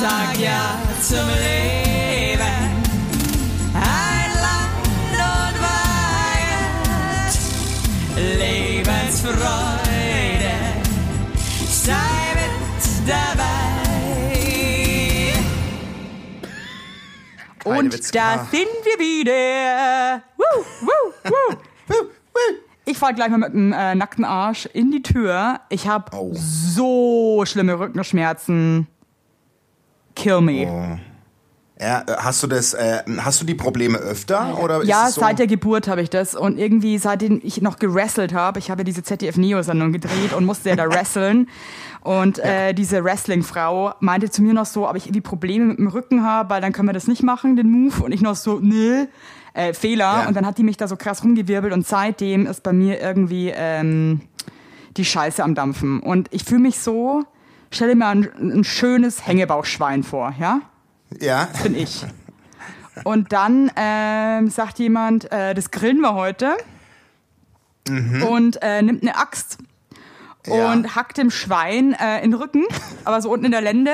sag ja zum Leben. Ein Land und Wahrheit, Lebensfreude, sei mit dabei. Und da sind wir wieder. Woo, woo, woo. Ich fahr gleich mal mit dem äh, nackten Arsch in die Tür. Ich habe Oh. so schlimme Rückenschmerzen. Kill me. Oh. Ja, äh, hast du das, äh, hast du die Probleme öfter? Oder Ja, so? seit der Geburt habe ich das. Und irgendwie, seitdem ich noch gewrestelt habe, ich habe ja diese ZDF-Neo-Sendung gedreht und musste ja da wresteln. Und äh, diese Wrestling-Frau meinte zu mir noch so, ob ich irgendwie Probleme mit dem Rücken habe, weil dann können wir das nicht machen, den Move. Und ich noch so, nee, äh, Fehler. Ja. Und dann hat die mich da so krass rumgewirbelt und seitdem ist bei mir irgendwie ähm, die Scheiße am Dampfen. Und ich fühle mich so, stell dir mal ein, ein schönes Hängebauchschwein vor, ja? Ja. bin ich. Und dann ähm, sagt jemand, äh, das grillen wir heute. Und äh, nimmt eine Axt Ja. und hackt dem Schwein äh, in den Rücken, aber so unten in der Lende.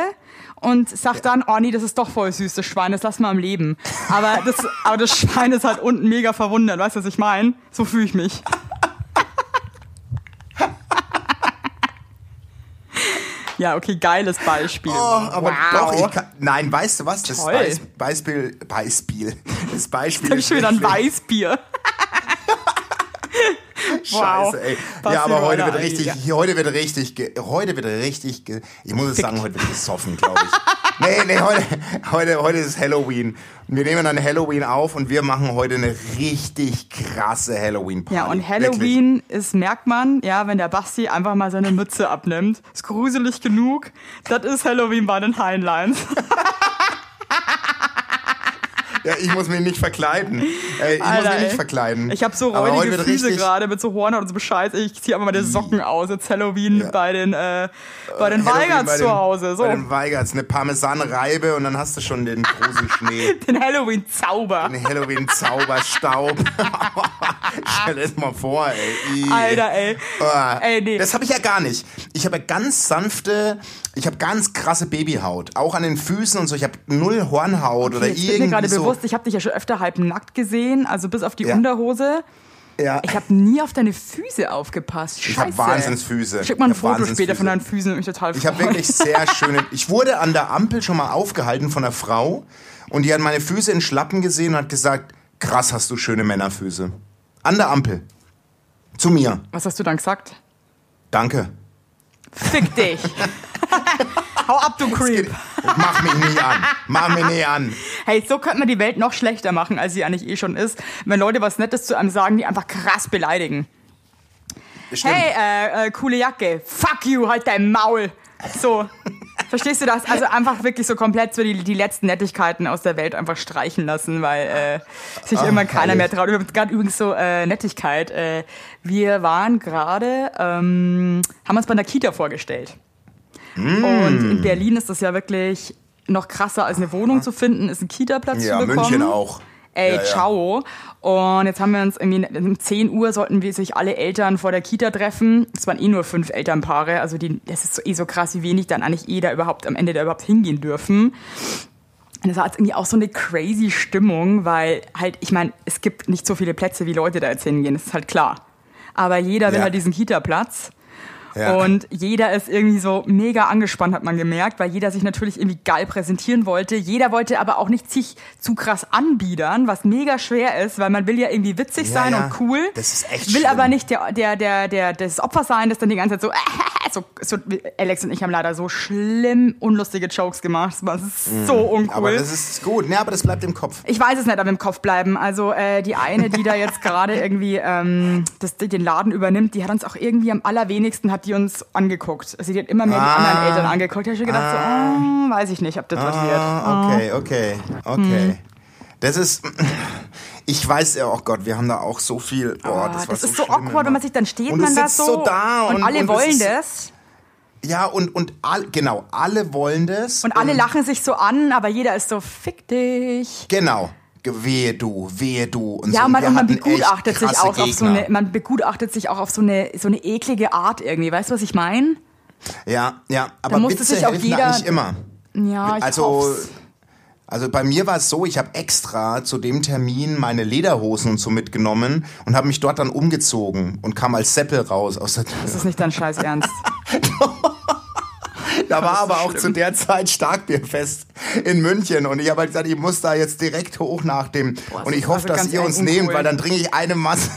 Und sagt dann, oh nee, das ist doch voll süß, das Schwein, das lassen wir am Leben. Aber das, aber das Schwein ist halt unten mega verwundert, weißt du, was ich meine? So fühle ich mich. Ja, okay, geiles Beispiel. Oh, aber wow. doch, ich kann, nein, weißt du was? Das. Beis, Beispiel, Beispiel, das Beispiel. Hab ich schon wieder ein Weißbier. Wow. Scheiße, ey. Was ja, aber heute wird richtig, heute wird richtig, heute wird richtig, ich muss es sagen, heute wird gesoffen, glaube ich. nee, nee, heute, heute, heute ist Halloween. Wir nehmen dann Halloween auf und wir machen heute eine richtig krasse Halloween-Party. Ja, und Halloween ist, merkt man, ja, wenn der Basti einfach mal seine Mütze abnimmt. Ist gruselig genug. Das ist Halloween bei den Heinleins. Ja, ich muss mich nicht verkleiden. Ey, ich muss Alter, mich nicht verkleiden. Ich habe so räudige Füße gerade mit so Hornhaut und so Bescheid. Ich ziehe einfach mal die Socken aus. Jetzt Halloween bei den, äh, bei den Halloween Weigerts bei zu den- Hause. So, Bei den Weigerts, eine Parmesanreibe und dann hast du schon den Gruselschnee. den Halloween-Zauber. Ein Halloween-Zauberstaub. Stell dir das mal vor, ey. Alter, ey. Ah, Ey, nee. Das habe ich ja gar nicht. Ich habe ja ganz sanfte, ich habe ganz krasse Babyhaut. Auch an den Füßen und so. Ich habe null Hornhaut oder wird mir irgendwie gerade so. Bewusst, ich habe dich ja schon öfter halb nackt gesehen, also bis auf die Ja. Unterhose. ja. Ich habe nie auf deine Füße aufgepasst. Scheiße. Ich hab Wahnsinnsfüße. Schick mal ein Foto später von deinen Füßen, würde mich total freuen. Ich habe wirklich sehr schöne. Ich wurde an der Ampel schon mal aufgehalten von einer Frau und die hat meine Füße in Schlappen gesehen und hat gesagt: Krass, hast du schöne Männerfüße. An der Ampel. Zu mir. Was hast du dann gesagt? Danke. Fick dich. Hau ab, du Creep. Mach mich nie an. Mach mich nie an. Hey, so könnte man die Welt noch schlechter machen, als sie eigentlich eh schon ist, wenn Leute was Nettes zu einem sagen, die einfach krass beleidigen. Stimmt. Hey, äh, äh, coole Jacke. Fuck you, halt dein Maul. So. Verstehst du das? Also einfach wirklich so komplett so die, die letzten Nettigkeiten aus der Welt einfach streichen lassen, weil äh, sich immer keiner herrlich. mehr traut. Wir haben gerade übrigens so äh, Nettigkeit. Äh, wir waren gerade, ähm, haben uns bei einer Kita vorgestellt. Und in Berlin ist das ja wirklich noch krasser als eine Wohnung zu finden, ist ein Kita-Platz Ja, zu bekommen. München auch. Ey, Ja, ja. ciao. Und jetzt haben wir uns irgendwie um 10 Uhr sollten wir sich alle Eltern vor der Kita treffen. Es waren eh nur fünf Elternpaare. Also die, das ist so, eh so krass, wie wenig dann eigentlich eh da überhaupt am Ende da überhaupt hingehen dürfen. Und das war jetzt irgendwie auch so eine crazy Stimmung, weil halt, ich meine, es gibt nicht so viele Plätze, wie Leute da jetzt hingehen, das ist halt klar. Aber jeder will Ja. halt diesen Kita-Platz. Ja. Und jeder ist irgendwie so mega angespannt, hat man gemerkt, weil jeder sich natürlich irgendwie geil präsentieren wollte. Jeder wollte aber auch nicht sich zu krass anbiedern, was mega schwer ist, weil man will ja irgendwie witzig Ja, sein ja. und cool. Das ist echt Will schlimm. aber nicht der, der, der, der, das Opfer sein, das dann die ganze Zeit so, so, Alex und ich haben leider so schlimm unlustige Jokes gemacht. Das ist so uncool. Mhm. Aber das ist gut. Ne, aber das bleibt im Kopf. Ich weiß es nicht, aber im Kopf bleiben. Also äh, die eine, die da jetzt gerade irgendwie ähm, das, den Laden übernimmt, die hat uns auch irgendwie am allerwenigsten hat die uns angeguckt. Also die hat immer mehr Ah. die anderen Eltern angeguckt. Da hab ich schon gedacht, so, oh, weiß ich nicht, ob das was wird. Ah, okay, okay, okay. Hm. Das ist. Ich weiß ja, oh Gott, wir haben da auch so viel. Oh, Oh, das, das so ist so awkward, wenn man sich dann steht Und man da so, so da und- alle und wollen das Ja, und, und all, genau, alle wollen das. und alle lachen sich so an, aber jeder ist so, fick dich. Genau. Wehe du, wehe du. Und Ja, so. man, und man hatten echt begutachtet sich auch auf so Gegner. eine, man begutachtet sich auch auf so eine, so eine eklige Art irgendwie. Weißt du, was ich meine? Ja, ja, aber musste Witze sich auch jeder- eigentlich immer. Ja, ich also, hoff's. also bei mir war es so, ich habe extra zu dem Termin meine Lederhosen und so mitgenommen und habe mich dort dann umgezogen und kam als Seppel raus aus der Tür. Das ist nicht dein Scheiß Ernst. Da war aber so auch schlimm. zu der Zeit Starkbierfest in München und ich habe halt gesagt, ich muss da jetzt direkt hoch nach dem Boah, und ich hoffe, dass ihr uns uncool. nehmt, weil dann trinke ich eine Masse.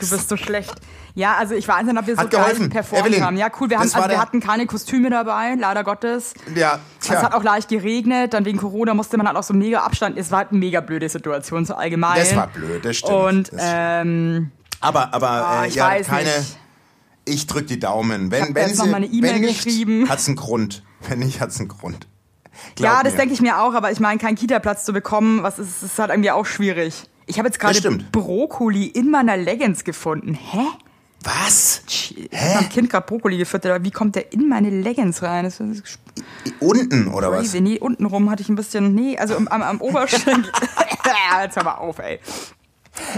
Du bist so schlecht. Ja, also ich weiß nicht, ob wir so Hat geholfen. geil performt Evelyn, haben. Ja, cool. Wir, haben, also wir hatten keine Kostüme dabei, leider Gottes. Ja, Es hat tja, auch leicht geregnet, dann wegen Corona musste man halt auch so mega Abstand. Es war halt eine mega blöde Situation so allgemein. das war blöd, das stimmt. Und das ähm, aber aber ah, äh, ich ja, weiß keine. nicht. Ich drück die Daumen. Wenn, hab wenn jetzt noch mal eine E-Mail geschrieben. hat's einen Grund. Wenn nicht, hat's einen Grund. ja, Glaub das mir. denke ich mir auch, aber ich meine, keinen Kita-Platz zu bekommen, was ist, ist halt irgendwie auch schwierig. Ich habe jetzt gerade. Brokkoli in meiner Leggings gefunden. Hä? Was? Ich hab meinem Kind gerade Brokkoli gefüttert, aber wie kommt der in meine Leggings rein? Das ist Unten oder was? crazy. Nee, unten rum hatte ich ein bisschen, nee, also am, am, Oberschenkel. Jetzt hör mal auf, ey.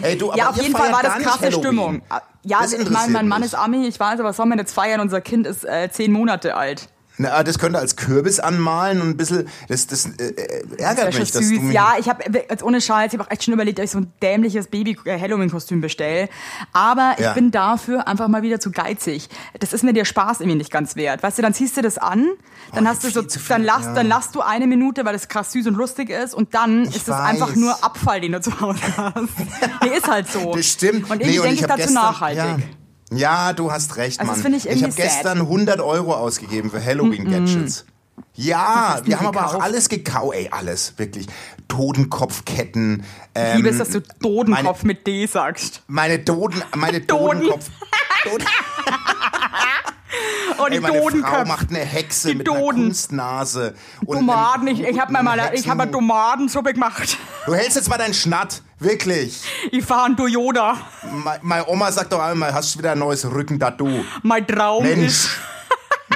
Ey, du, aber Ja, auf jeden Fall war das krasse. Stimmung. Ja, Das ich meine, interessiert mein Mann mich. ist Ami, ich weiß, aber was soll man jetzt feiern? Unser Kind ist äh, zehn Monate alt. Na, das könnte als Kürbis anmalen und ein bisschen. Das, das äh, äh, ärgert Das mich, ist dass süß. du mich. Ja, ich habe jetzt ohne Scheiß, ich habe auch echt schon überlegt, ob ich so ein dämliches Baby-Halloween-Kostüm bestelle. Aber ich Ja. bin dafür einfach mal wieder zu geizig. Das ist mir der Spaß irgendwie nicht ganz wert. Weißt du, dann ziehst du das an, dann Oh, hast du so, viel dann lass, ja. dann lass du eine Minute, weil es krass süß und lustig ist, und dann ist es weiß. einfach nur Abfall, den du zu Hause hast. nee, ist halt so. Das stimmt. Und irgendwie denke ich dazu gestern, nachhaltig. Ja. Ja, du hast recht, Also das Mann. finde ich ich irgendwie habe gestern 100 Euro ausgegeben für Halloween-Gadgets. Ja, hast du wir haben aber auch gekauft? alles gekauft. Ey, alles, wirklich. Totenkopfketten. Ich Ähm, liebe es, dass du Dodenkopf mit D sagst. meine Doden, meine Doden. Dodenkopf. Doden. Oh, die Ey, meine Frau Dodenköpfe. macht eine Hexe Die mit einer Doden. Kunstnase. Und Tomaten, ich, ich habe mal, ich eine Hexenhut. Tomatensuppe gemacht. Du hältst jetzt mal deinen Schnatt, wirklich. Ich fahre ein Toyota. Me- Meine Oma sagt doch einmal, hast du wieder ein neues Rückentattoo. Mein Traum ist Mensch.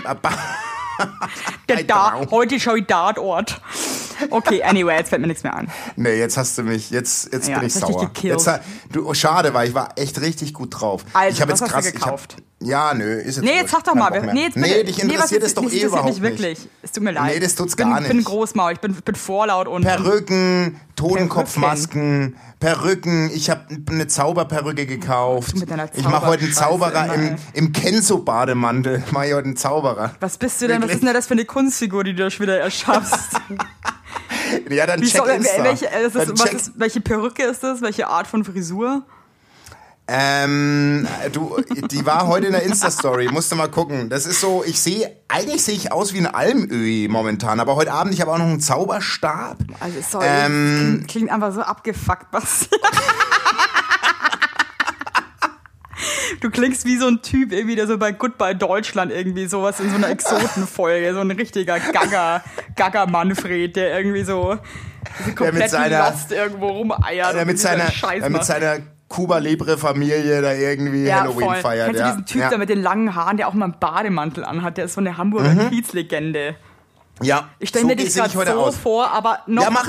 Der ein da heute schau ich Tatort. Okay, anyway, jetzt fällt mir nichts mehr an. nee, jetzt hast du mich, jetzt, jetzt Ja, bin ich jetzt hast du dich sauer. gekillt. Jetzt, du, oh, schade, weil ich war echt richtig gut drauf. Also, ich hab was jetzt du krass, gekauft? Ich hab, ja, nö, ist jetzt Nee, jetzt sag doch mal. Mehr. Nee, jetzt nee, dich nee, was interessiert ist- es doch eh interessiert überhaupt mich nicht. wirklich. Es tut mir leid. Nee, das tut's bin, gar Ich bin nicht. Großmaul, ich bin, bin vorlaut und Perücken, Totenkopfmasken, Perücken. Ich habe eine Zauberperücke gekauft. Mit deiner Ich mache heute einen Zauberer im, im Kenzo-Bademantel. Mach ich heute einen Zauberer. was bist du denn? Was Wirklich? ist denn das für eine Kunstfigur, die du schon wieder erschaffst? Ja, dann Wie check soll, Insta. welche, das Dann ist, was check- ist, welche Perücke ist das? Welche Art von Frisur? Ähm, du, die war heute in der Insta-Story, musst du mal gucken. Das ist so, ich sehe, eigentlich sehe ich aus wie ein Almöhi momentan, aber heute Abend, ich habe auch noch einen Zauberstab. Also, sorry, Ähm, klingt, einfach so abgefuckt, was. Du klingst wie so ein Typ irgendwie, der so bei Goodbye Deutschland irgendwie sowas in so einer Exotenfolge, so ein richtiger Gagger, Gagger Manfred, der irgendwie so komplett seiner- lost irgendwo rumeiert. Der mit seiner, der mit macht. seiner Cuba-Libre-Familie da irgendwie ja, Halloween voll. feiert. Kennst ja. du diesen Typ ja. da mit den langen Haaren, der auch mal einen Bademantel anhat? Der ist so eine Hamburger Mhm. Kiezlegende. Ja, Ich stelle so mir dich gerade so aus. vor, aber noch, Ja, noch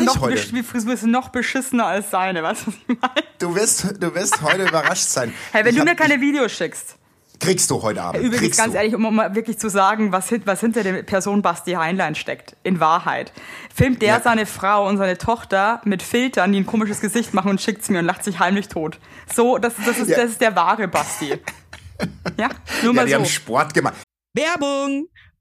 Frisur ist noch beschissener als seine, weißt du, was ich meine? Du wirst, du wirst heute überrascht sein. Hey, wenn Ich du hab- mir keine Videos schickst. Kriegst du heute Abend. Übrigens, kriegst ganz du. ehrlich, um mal wirklich zu sagen, was, was hinter der Person Basti Heinlein steckt, in Wahrheit. Filmt der Ja. seine Frau und seine Tochter mit Filtern, die ein komisches Gesicht machen und schickt's mir und lacht sich heimlich tot. So, das, das, ist, Ja. das ist der wahre Basti. Ja, nur Ja, mal die haben so. Sport gemacht. Werbung!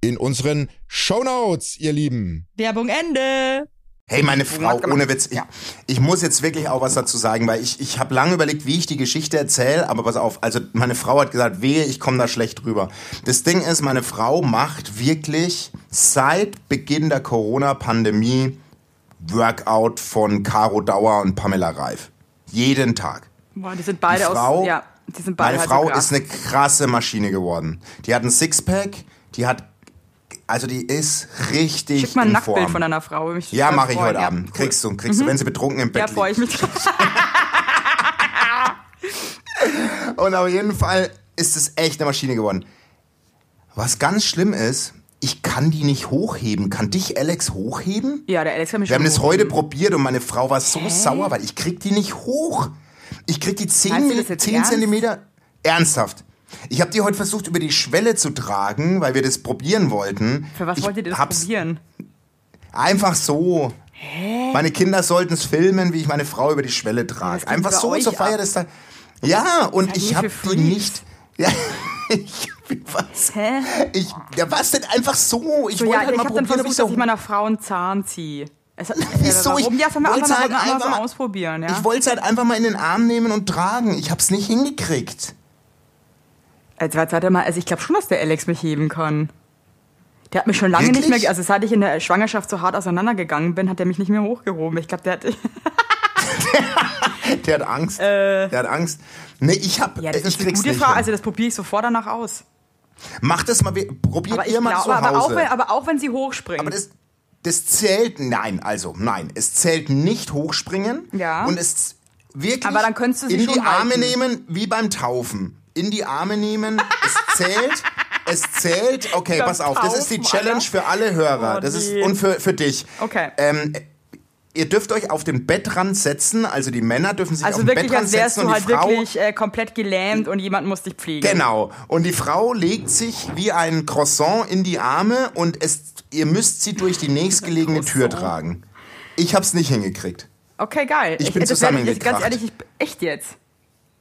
in unseren Shownotes, ihr Lieben. Werbung Ende. Hey, meine Frau, ohne Witz, ich, ich muss jetzt wirklich auch was dazu sagen, weil ich, ich habe lange überlegt, wie ich die Geschichte erzähle, aber pass auf, also meine Frau hat gesagt, wehe, ich komme da schlecht rüber. Das Ding ist, meine Frau macht wirklich seit Beginn der Corona-Pandemie Workout von Caro Dauer und Pamela Reif. Jeden Tag. Boah, die sind beide Die Frau- aus. Ja, die sind beide Meine halt Frau ist eine krasse Maschine geworden. Die hat ein Sixpack, die hat, also die ist richtig Schick mal ein in Nacktbild Form. von deiner Frau. mich Ja, mache ich heute Ja, Abend. cool. Kriegst du, kriegst du, wenn sie betrunken im Bett Ja, liegt. freue ich mich. Und auf jeden Fall ist es echt eine Maschine geworden. Was ganz schlimm ist, ich kann die nicht hochheben. Kann dich Alex hochheben? Ja, der Alex hat mich Wir haben das gerufen. heute probiert und meine Frau war so sauer, weil ich krieg die nicht hoch. Ich krieg die 10, Meinst du das jetzt 10 ernst? Zentimeter. Ernsthaft. Ich habe die heute versucht, über die Schwelle zu tragen, weil wir das probieren wollten. Für was ich wollt ihr das probieren? Einfach so. Meine Kinder sollten es filmen, wie ich meine Frau über die Schwelle trage. Einfach so zur Feier des Tages. Ja, und ich habe die nicht. Ja, ich was. Hä? Ich, ja, was denn einfach so? Ich So, wollte ja, halt ich mal habe dann probieren, wie versucht, so dass ich meiner Frau einen Zahn ziehe. Es hat, Wieso? Ich Warum? Ja, sollen wir wollt's einfach halt mal, mal ausprobieren, ja? Ich wollte es halt einfach mal in den Arm nehmen und tragen. Ich hab's nicht hingekriegt. Also, er mal, also ich glaube schon, dass der Alex mich heben kann. Der hat mich schon lange nicht Wirklich? mehr, also seit ich in der Schwangerschaft so hart auseinandergegangen bin, hat er mich nicht mehr hochgehoben. Ich glaube, der hat, Der hat Angst. Der hat Angst. Nee, ich hab, Äh. ja, das ich ist eine gute nicht Frage. hin. Also das probiere ich sofort danach aus. Mach das mal, probiert Aber ihr mal glaube, zu Hause. aber auch, wenn, aber auch wenn sie hochspringen. Aber das, das zählt, nein, also nein, es zählt nicht hochspringen. Ja. Und es wirklich Aber dann könntest du sie in die schon Arme halten. nehmen, wie beim Taufen. In die Arme nehmen, es zählt, es zählt. Okay, Beim pass auf, das ist die Challenge Alter. für alle Hörer. Oh, das ist und für, für dich. Okay. Ähm, ihr dürft euch auf den Bettrand setzen, also die Männer dürfen sich auf also den wirklich, Bettrand als wärst setzen du und halt die Frau wirklich äh, komplett gelähmt und jemand muss dich pflegen. Genau. Und die Frau legt sich wie ein Croissant in die Arme und es, ihr müsst sie durch die nächstgelegene Tür tragen. Ich hab's nicht hingekriegt. Okay, geil. Ich bin ich- zusammengekracht. Ganz ehrlich, ich, echt jetzt.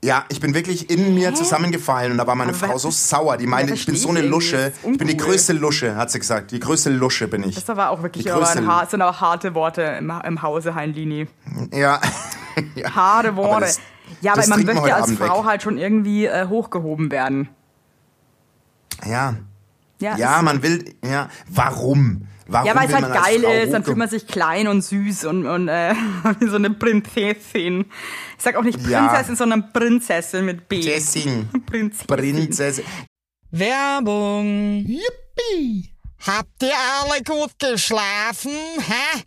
Ja, ich bin wirklich in mir zusammengefallen und da war meine Aber Frau so sauer. Die meinte, ich bin so eine. Lusche. Ich bin die größte Lusche, hat sie gesagt. Die größte Lusche bin ich. Das war auch wirklich aber ein sind aber harte Worte im, im Hause Heinlini. Ja. ja. Harte Worte. das- ja, aber man möchte als Abend Frau weg. halt schon irgendwie äh, hochgehoben werden. Ja. Ja, Ja, man will, ja. Warum? Warum ja weil es halt geil ist, dann fühlt man sich klein und süß und, und äh, wie so eine Prinzessin. Ich sag auch nicht Ja. Prinzessin, sondern Prinzessin mit B. Jessin. Prinzessin. Prinzessin. Werbung. Yippie! Habt ihr alle gut geschlafen? Hä?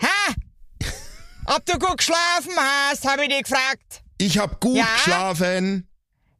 Hä? Ob du gut geschlafen hast, habe ich dich gefragt. Ich hab gut Ja? geschlafen.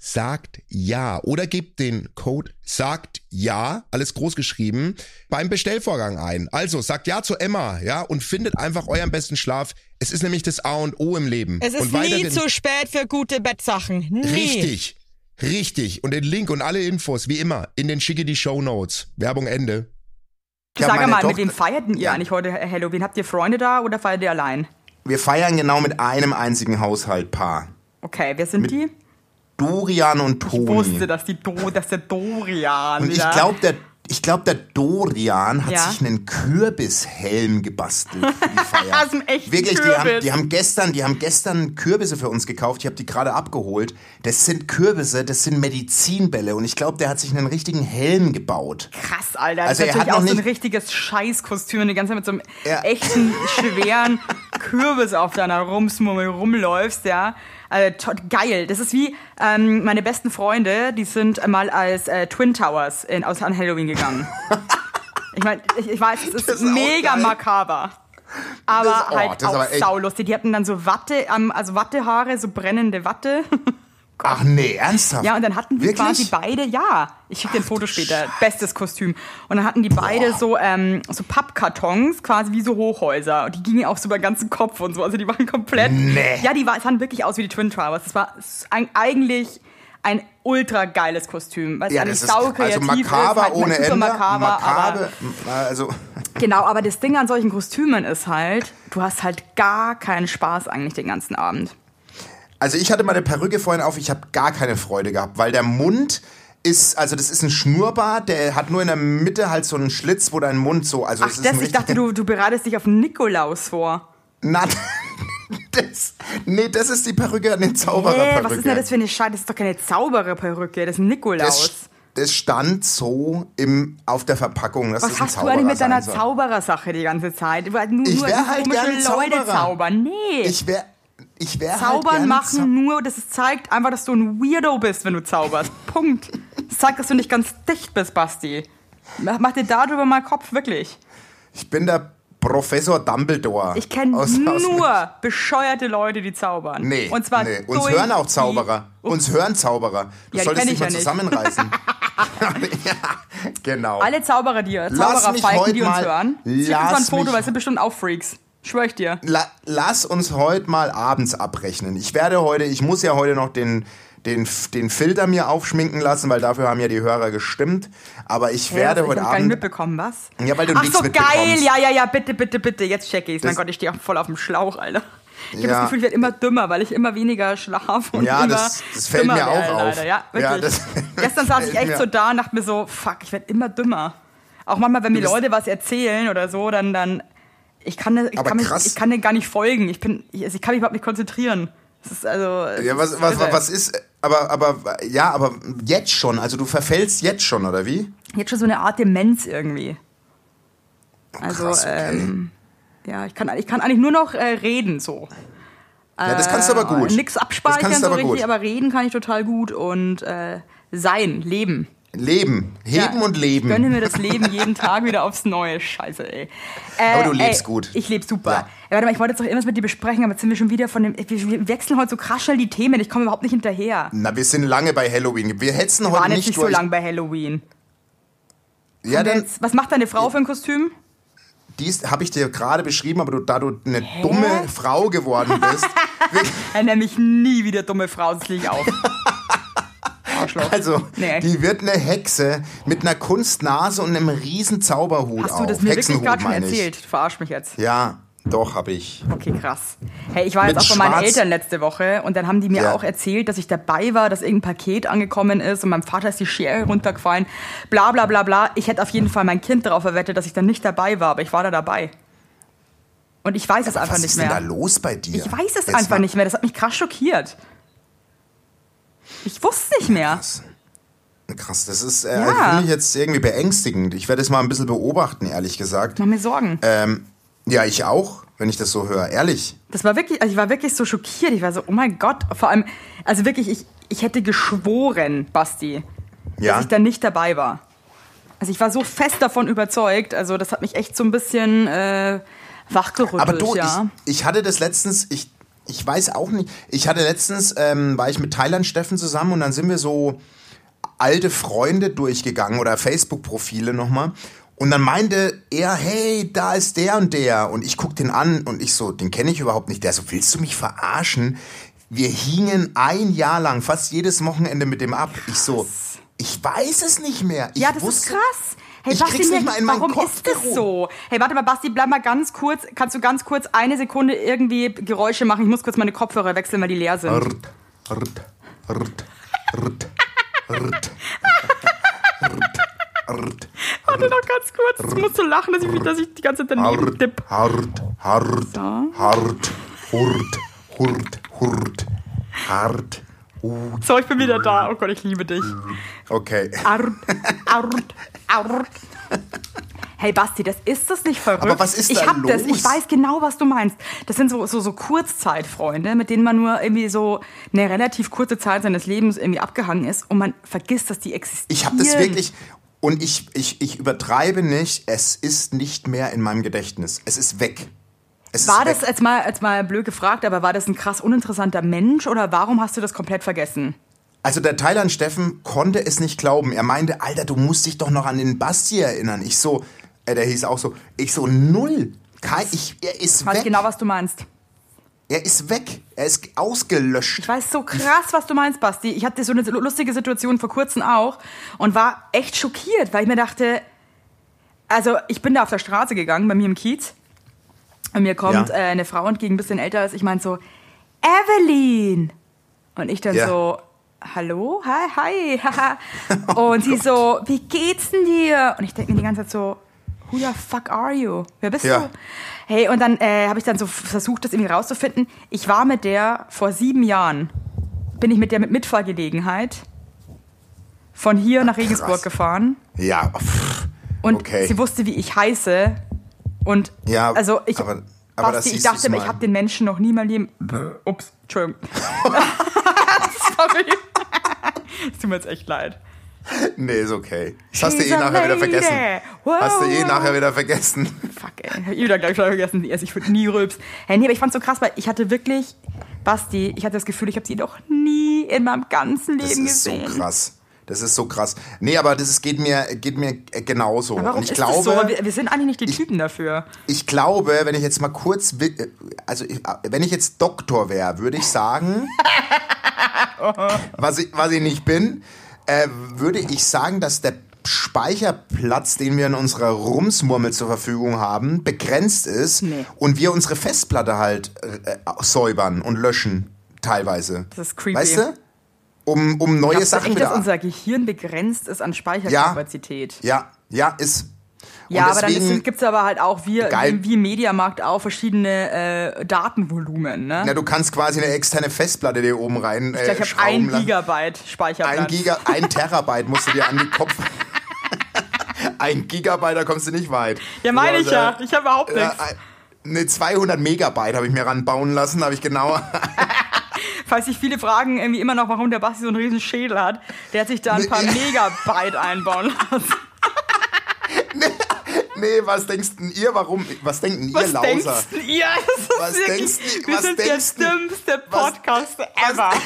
sagt ja oder gebt den Code sagt Ja, alles groß geschrieben, beim Bestellvorgang ein. Also sagt Ja zu Emma, ja, und findet einfach euren besten Schlaf. Es ist nämlich das A und O im Leben. Es ist und nie zu spät für gute Bettsachen. Nie. Richtig. Richtig. Und den Link und alle Infos, wie immer, in den schicke die Show Notes. Werbung Ende. Ich Sag mal, mit Tochter- wem feierten ihr Ja. eigentlich heute Halloween? Habt ihr Freunde da oder feiert ihr allein? Wir feiern genau mit einem einzigen Haushaltpaar. Okay, wer sind die? Dorian und Ich Toni. wusste, dass die Do, dass der Dorian. Und ich glaube, der, ich der Dorian hat Ja. sich einen Kürbishelm gebastelt für die Feier. Aus dem echten Wirklich, die haben, Kürbis. die, haben gestern, die haben gestern Kürbisse für uns gekauft. Ich habe die gerade abgeholt. Das sind Kürbisse, das sind Medizinbälle. Und ich glaube, der hat sich einen richtigen Helm gebaut. Krass, Alter. Also das er hat auch so ein richtiges Scheißkostüm und die ganze Zeit mit so einem Ja. echten, schweren Kürbis auf deiner Rumsmummel rumläufst, ja. Also, geil. Das ist wie ähm, meine besten Freunde, die sind mal als äh, Twin Towers in, aus, an Halloween gegangen. ich meine, ich, ich weiß, es ist, Das ist mega makaber. Aber Das- oh, halt ist auch saulustig. Die hatten dann so Watte, also Wattehaare, so brennende Watte. Ach nee, ernsthaft? Ja, und dann hatten die quasi beide, ja, ich schicke dir ein Foto später, bestes Kostüm. Und dann hatten die beide so, ähm, so Pappkartons, quasi wie so Hochhäuser. Und die gingen auch so über den ganzen Kopf und so. Also die waren komplett. Nee. Ja, die war, sahen wirklich aus wie die Twin Towers. Das war ein, eigentlich ein ultra geiles Kostüm. Weil Ja, das ist also saukreativ makaber ist, halt ohne super Ende. Makaber, aber Makaber, also Genau, aber das Ding an solchen Kostümen ist halt, du hast halt gar keinen Spaß eigentlich den ganzen Abend. Also ich hatte meine Perücke vorhin auf, ich habe gar keine Freude gehabt, weil der Mund ist, also das ist ein Schnurrbart, der hat nur in der Mitte halt so einen Schlitz, wo dein Mund so, also Ach, das, ein ich dachte, du, du bereitest dich auf Nikolaus vor. Na, das, nee, das ist die Perücke an den Zaubererperücke. Hä, was ist denn das für eine Scheiße? Das ist doch keine Zaubererperücke, das ist Nikolaus. das, das stand so im, auf der Verpackung, dass was das ein hast du eigentlich mit Zauberer deiner. Zauberersache die ganze Zeit? Nur, Ich wär nur halt komische gern Leute Zauberer. zaubern. Nee. Ich wäre ich wär halt Zaubern gern machen Zau- nur, das zeigt einfach, dass du ein Weirdo bist, wenn du zauberst. Punkt. Das zeigt, dass du nicht ganz dicht bist, Basti. Mach, dir darüber mal Kopf, wirklich. Ich bin der Professor Dumbledore. Ich kenne nur bescheuerte Leute, die zaubern. Nee, Und zwar nee. uns hören auch die- Zauberer. Uns hören Zauberer. Du Ja, die solltest dich ich mal ja zusammenreißen. ja, genau. Alle Zauberer, die Zauberer Falken, die uns hören, schick uns mal ein Foto, weil es sind bestimmt auch Freaks. Schwör ich dir. La lass uns heute mal abends abrechnen. Ich werde heute, ich muss ja heute noch den, den, den Filter mir aufschminken lassen, weil dafür haben ja die Hörer gestimmt. Aber ich werde was, heute ich hab gar nicht Abend. mitbekommen, was? Ja, weil du Ach nichts so, geil, ja, ja, ja, bitte, bitte, bitte, jetzt check ich's. Mein Das- Gott, ich stehe auch voll auf dem Schlauch, Alter. Ich habe Ja. das Gefühl, ich werde immer dümmer, weil ich immer weniger schlafe und Ja, immer das- das fällt dümmer mir auch werde, auf. Alter. Ja, wirklich. Ja, Gestern saß ich echt mir- so da und dachte mir so, fuck, ich werde immer dümmer. Auch manchmal, wenn mir Leute was erzählen oder so, dann, dann, ich kann, ich Aber kann, mich, krass. ich kann denen gar nicht folgen. Ich bin, ich, also ich kann mich überhaupt nicht konzentrieren. Also. Ja, was, ist was, was ist, aber, aber, ja, aber jetzt schon, also du verfällst jetzt schon, oder wie? Jetzt schon so eine Art Demenz irgendwie. Also, krass, okay. ähm, ja, ich kann, ich kann eigentlich nur noch äh, reden so. Ja, das kannst du aber gut. Äh, Nix abspeichern so aber richtig, gut. aber reden kann ich total gut und äh, sein, leben. Leben. Heben Ja, und leben. Ich gönne mir das Leben jeden Tag wieder aufs Neue. Scheiße, ey. Äh, Aber du lebst ey, gut. Ich lebe super. Ja. Ja. warte mal, ich wollte jetzt doch irgendwas mit dir besprechen, aber jetzt sind wir schon wieder von dem. Wir, wechseln heute so krass schnell die Themen. Ich komme überhaupt nicht hinterher. Na, wir sind lange bei Halloween. Wir hetzen Wir heute waren jetzt nicht nicht so durch. lang bei Halloween. Ja, dann, jetzt, was macht deine Frau für ein Kostüm? dies habe ich dir gerade beschrieben, aber du, da du eine dumme Frau geworden bist, Er nennt mich nie wieder dumme Frau, das liegt auf. Arschloch. also Nee. die wird eine Hexe mit einer Kunstnase und einem riesen Zauberhut Hast auf. du das mir wirklich gerade schon ich. erzählt? Du verarsch mich jetzt. Ja, doch, habe ich. Okay, krass. Hey, ich war Mit jetzt auch bei meinen Schwarz- Eltern letzte Woche und dann haben die mir Ja. auch erzählt, dass ich dabei war, dass irgendein Paket angekommen ist und meinem Vater ist die Schere runtergefallen. Bla bla bla bla. Ich hätte auf jeden Fall mein Kind darauf verwettet, dass ich dann nicht dabei war, aber ich war da dabei. Und ich weiß es einfach Was nicht ist denn da mehr. los bei dir? Ich weiß es Jetzt einfach mal- nicht mehr. Das hat mich krass schockiert. Ich wusste nicht mehr. Krass. Krass, das ist äh, Ja. finde ich jetzt irgendwie beängstigend. Ich werde es mal ein bisschen beobachten, ehrlich gesagt. Mach mir Sorgen. Ähm, ja, ich auch, wenn ich das so höre. Ehrlich. Das war wirklich, also ich war wirklich so schockiert. Ich war so, oh mein Gott. Vor allem, also wirklich, ich, ich hätte geschworen, Basti, Ja. dass ich da nicht dabei war. Also ich war so fest davon überzeugt. Also das hat mich echt so ein bisschen äh, wachgerüttelt. Aber du, ja. ich, ich hatte das letztens, ich, ich weiß auch nicht, ich hatte letztens, ähm, war ich mit Thailand Steffen zusammen und dann sind wir so alte Freunde durchgegangen oder Facebook-Profile nochmal. Und dann meinte er, hey, da ist der und der. Und ich guck den an und ich so, den kenne ich überhaupt nicht. Der so, willst du mich verarschen? Wir hingen ein Jahr lang, fast jedes Wochenende mit dem ab. Ich so, ich weiß es nicht mehr. Ich Ja, das wusste, ist krass. Hey, ich Basti, nicht mal in warum Kopf ist das so? Hey, warte mal, Basti, bleib mal ganz kurz. Kannst du ganz kurz eine Sekunde irgendwie Geräusche machen? Ich muss kurz meine Kopfhörer wechseln, weil die leer sind. Rrt, rrt, rrt, rrt, rrt, rrt, Warte noch ganz kurz. Ich muss so lachen, dass ich, dass ich die ganze Zeit daneben hart, dipp. hart, hart, hart, hurt, hurt, hurt, hart. Uh, So, ich bin wieder da. Oh Gott, ich liebe dich. okay. Arrt, arrt, Hey Basti, das ist das nicht verrückt? Aber was ist ich da hab das, los? ich weiß genau, was du meinst. Das sind so, so, so Kurzzeitfreunde, mit denen man nur irgendwie so eine relativ kurze Zeit seines Lebens irgendwie abgehangen ist und man vergisst, dass die existieren. Ich habe das wirklich und ich, ich, ich übertreibe nicht, es ist nicht mehr in meinem Gedächtnis. Es ist weg. Es War ist weg. das jetzt mal, jetzt mal blöd gefragt, aber war das ein krass uninteressanter Mensch oder warum hast du das komplett vergessen? Also der Thailand Steffen konnte es nicht glauben. Er meinte, Alter, du musst dich doch noch an den Basti erinnern. Ich so, äh, der hieß auch so, ich so, null. Kein, ich, er ist Weiß weg. genau, was du meinst. Er ist weg. Er ist ausgelöscht. Ich weiß so krass, was du meinst, Basti. Ich hatte so eine lustige Situation vor kurzem auch und war echt schockiert, weil ich mir dachte, also ich bin da auf der Straße gegangen, bei mir im Kiez. Und mir kommt Ja. äh, eine Frau entgegen, ein bisschen älter als ich, meint so, Evelyn. Und ich dann Ja. so, hallo, hi, hi. und sie so, wie geht's denn dir? Und ich denke mir die ganze Zeit so, who the fuck are you? Wer bist Ja. du? Hey, und dann äh, habe ich dann so versucht, das irgendwie rauszufinden. Ich war mit der vor sieben Jahren, bin ich mit der mit Mitfahrgelegenheit von hier nach Regensburg krass. gefahren. Ja, pff, Und okay. sie wusste, wie ich heiße. Und Ja, also ich, aber- aber das Basti, ich dachte mir, ich mal. habe den Menschen noch nie meinem Leben. Ups, Entschuldigung. Sorry. Es tut mir jetzt echt leid. nee, ist okay. Das hast du eh nachher wieder vergessen. Wow, Hast du eh nachher wieder vergessen. Fuck, ey. Hab ich wieder gleich schon vergessen. Ich würde nie rülps. Hey, nee, aber ich fand's so krass, weil ich hatte wirklich, Basti, ich hatte das Gefühl, ich habe sie noch nie in meinem ganzen Das Leben ist so gesehen. krass. Das ist so krass. Nee, aber das ist, geht mir, geht mir genauso. Aber warum Und ich ist glaube, das so? Wir, wir sind eigentlich nicht die Typen dafür. Ich glaube, wenn ich jetzt mal kurz, äh, also ich- wenn ich jetzt Doktor wäre, würde ich sagen, was, ich, was ich nicht bin, äh, würde ich sagen, dass der Speicherplatz, den wir in unserer Rumsmurmel zur Verfügung haben, begrenzt ist Nee. und wir unsere Festplatte halt äh, äh, säubern und löschen teilweise. Das ist creepy. Weißt du? Um, um neue Glaubst du Sachen echt, dass wieder. unser Gehirn begrenzt ist an Speicherkapazität? ja, ja, ist. Ja, aber dann gibt es aber halt auch, wie, Geil. wie, im Mediamarkt auch, verschiedene äh, Datenvolumen. Ne? Na, du kannst quasi eine externe Festplatte dir oben rein äh, ich glaube, ich habe ein. Gigabyte Speicherplatz. Ein Giga, ein Terabyte musst du dir an die Kopf. ein Gigabyte, da kommst du nicht weit. ja, meine ich ja. äh, Ich habe überhaupt Ja, nichts. ne 200 Megabyte habe ich mir ranbauen lassen, habe ich genau. Falls sich viele fragen irgendwie immer noch, warum der Basti so einen riesen Schädel hat, der hat sich da ein paar Megabyte einbauen lassen. Nee, was denkst denn ihr, warum? Was denkt denn ihr, Was denkst Lauser? denn ihr? Was wirklich, denkst- wir was sind der denkst du- dümmste was- Podcast was- ever.